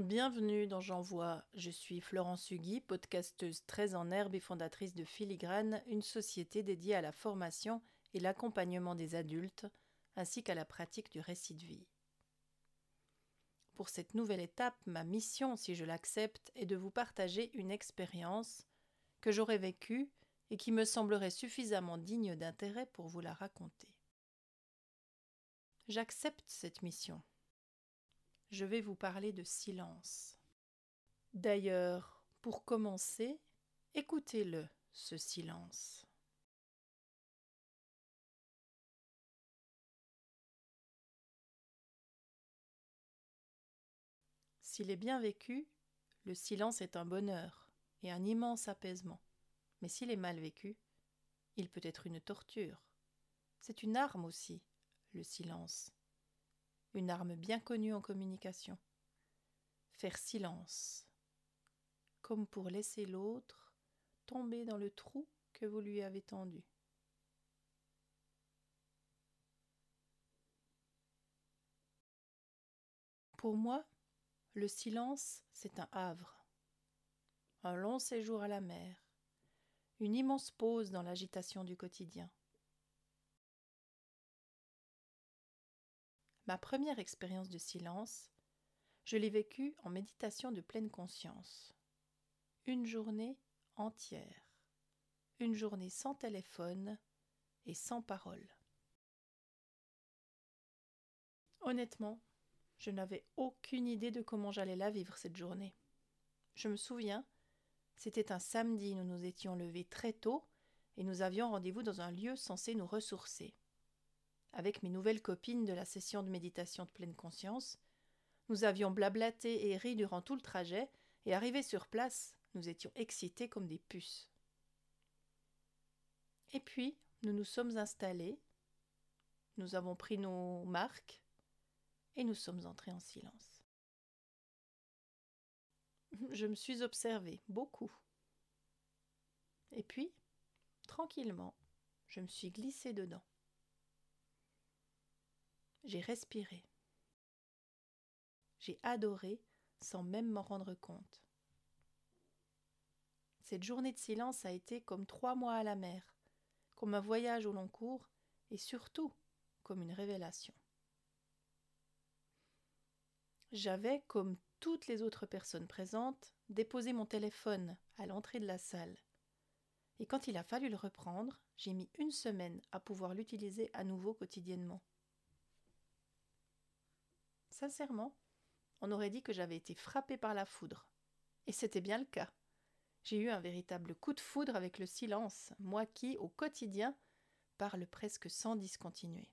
Bienvenue dans J'envoie. Je suis Florence Hugui, podcasteuse très en herbe et fondatrice de Filigrane, une société dédiée à la formation et l'accompagnement des adultes, ainsi qu'à la pratique du récit de vie. Pour cette nouvelle étape, ma mission, si je l'accepte, est de vous partager une expérience que j'aurais vécue et qui me semblerait suffisamment digne d'intérêt pour vous la raconter. J'accepte cette mission. Je vais vous parler de silence. D'ailleurs, pour commencer, écoutez-le, ce silence. S'il est bien vécu, le silence est un bonheur et un immense apaisement. Mais s'il est mal vécu, il peut être une torture. C'est une arme aussi, le silence. Une arme bien connue en communication. Faire silence, comme pour laisser l'autre tomber dans le trou que vous lui avez tendu. Pour moi, le silence, c'est un havre, un long séjour à la mer, une immense pause dans l'agitation du quotidien. Ma première expérience de silence, je l'ai vécue en méditation de pleine conscience. Une journée entière, une journée sans téléphone et sans parole. Honnêtement, je n'avais aucune idée de comment j'allais la vivre cette journée. Je me souviens c'était un samedi, nous nous étions levés très tôt et nous avions rendez-vous dans un lieu censé nous ressourcer. Avec mes nouvelles copines de la session de méditation de pleine conscience, nous avions blablaté et ri durant tout le trajet, et arrivés sur place, nous étions excités comme des puces. Et puis, nous nous sommes installés, nous avons pris nos marques, et nous sommes entrés en silence. Je me suis observée beaucoup. Et puis, tranquillement, je me suis glissée dedans. J'ai respiré. J'ai adoré sans même m'en rendre compte. Cette journée de silence a été comme trois mois à la mer, comme un voyage au long cours et surtout comme une révélation. J'avais, comme toutes les autres personnes présentes, déposé mon téléphone à l'entrée de la salle. Et quand il a fallu le reprendre, j'ai mis une semaine à pouvoir l'utiliser à nouveau quotidiennement. Sincèrement, on aurait dit que j'avais été frappée par la foudre. Et c'était bien le cas. J'ai eu un véritable coup de foudre avec le silence, moi qui, au quotidien, parle presque sans discontinuer.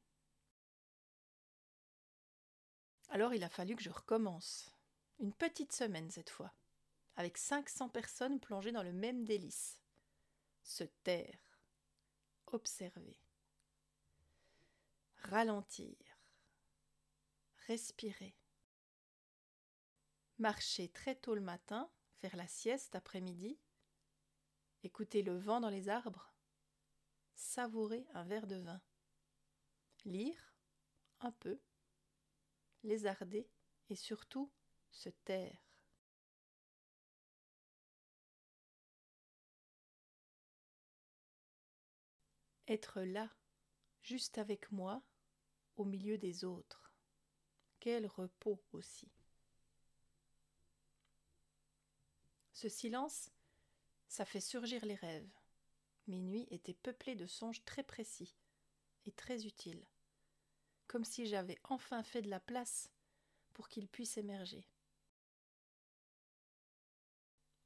Alors il a fallu que je recommence. Une petite semaine cette fois, avec 500 personnes plongées dans le même délice. Se taire, observer, ralentir, respirer, marcher très tôt le matin, faire la sieste après-midi, écouter le vent dans les arbres, savourer un verre de vin, lire un peu, lézarder et surtout se taire. Être là, juste avec moi, au milieu des autres. Quel repos aussi. Ce silence, ça fait surgir les rêves. Mes nuits étaient peuplées de songes très précis et très utiles, comme si j'avais enfin fait de la place pour qu'ils puissent émerger.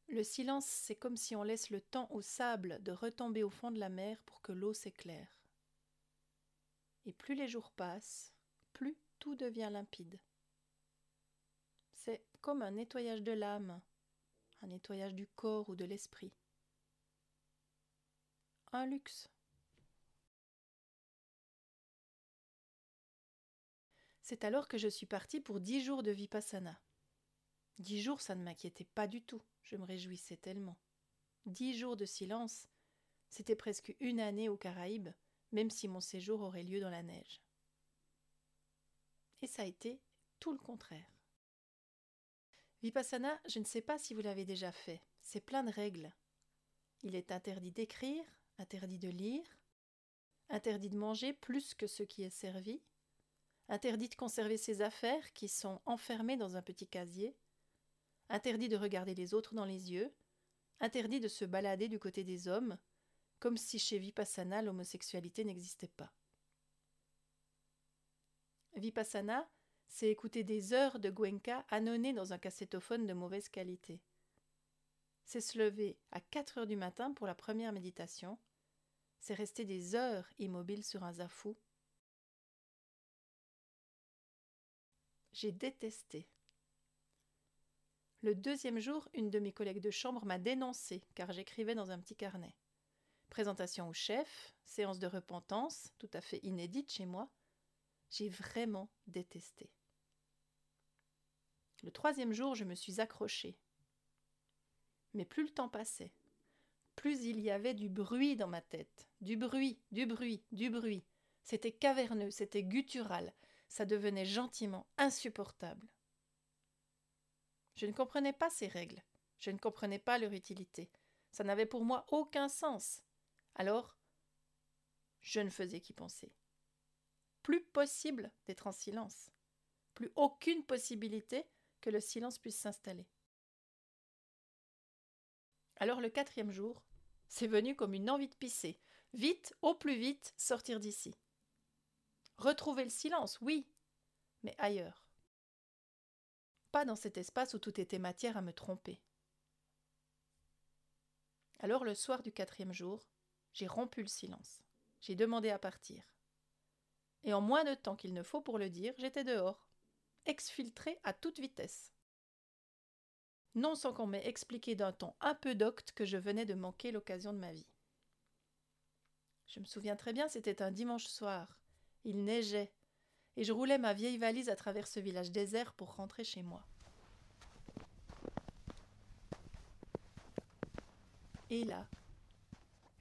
Le silence, c'est comme si on laisse le temps au sable de retomber au fond de la mer pour que l'eau s'éclaire. Et plus les jours passent, plus tout devient limpide. C'est comme un nettoyage de l'âme, un nettoyage du corps ou de l'esprit. Un luxe. C'est alors que je suis partie pour dix jours de vipassana. Dix jours, ça ne m'inquiétait pas du tout. Je me réjouissais tellement. Dix jours de silence, c'était presque une année aux Caraïbes, même si mon séjour aurait lieu dans la neige. Et ça a été tout le contraire. Vipassana, je ne sais pas si vous l'avez déjà fait. C'est plein de règles. Il est interdit d'écrire, interdit de lire, interdit de manger plus que ce qui est servi, interdit de conserver ses affaires qui sont enfermées dans un petit casier, interdit de regarder les autres dans les yeux, interdit de se balader du côté des hommes, comme si chez Vipassana l'homosexualité n'existait pas. Vipassana, c'est écouter des heures de Gwenka annonnées dans un cassettophone de mauvaise qualité. C'est se lever à 4 heures du matin pour la première méditation. C'est rester des heures immobile sur un zafou. J'ai détesté. Le deuxième jour, une de mes collègues de chambre m'a dénoncé car j'écrivais dans un petit carnet. Présentation au chef, séance de repentance, tout à fait inédite chez moi. J'ai vraiment détesté. Le troisième jour, je me suis accrochée. Mais plus le temps passait, plus il y avait du bruit dans ma tête. Du bruit, du bruit, du bruit. C'était caverneux, c'était guttural. Ça devenait gentiment insupportable. Je ne comprenais pas ces règles. Je ne comprenais pas leur utilité. Ça n'avait pour moi aucun sens. Alors, je ne faisais qu'y penser. Plus possible d'être en silence. Plus aucune possibilité que le silence puisse s'installer. Alors le quatrième jour, c'est venu comme une envie de pisser. Vite, au plus vite, sortir d'ici. Retrouver le silence, oui, mais ailleurs. Pas dans cet espace où tout était matière à me tromper. Alors le soir du quatrième jour, j'ai rompu le silence. J'ai demandé à partir. Et en moins de temps qu'il ne faut pour le dire, j'étais dehors exfiltré à toute vitesse. Non sans qu'on m'ait expliqué d'un ton un peu docte que je venais de manquer l'occasion de ma vie. Je me souviens très bien, c'était un dimanche soir. Il neigeait, et je roulais ma vieille valise à travers ce village désert pour rentrer chez moi. Et là,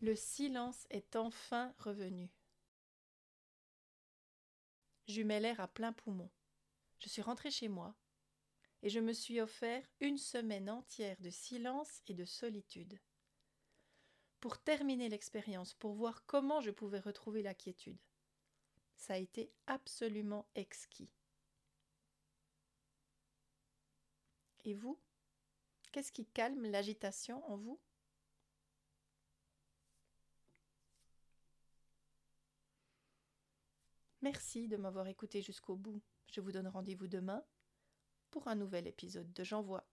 le silence est enfin revenu. J'eus l'air à plein poumon je suis rentrée chez moi et je me suis offert une semaine entière de silence et de solitude. Pour terminer l'expérience, pour voir comment je pouvais retrouver la quiétude. Ça a été absolument exquis. Et vous? Qu'est-ce qui calme l'agitation en vous? Merci de m'avoir écouté jusqu'au bout. Je vous donne rendez-vous demain pour un nouvel épisode de J'envoie.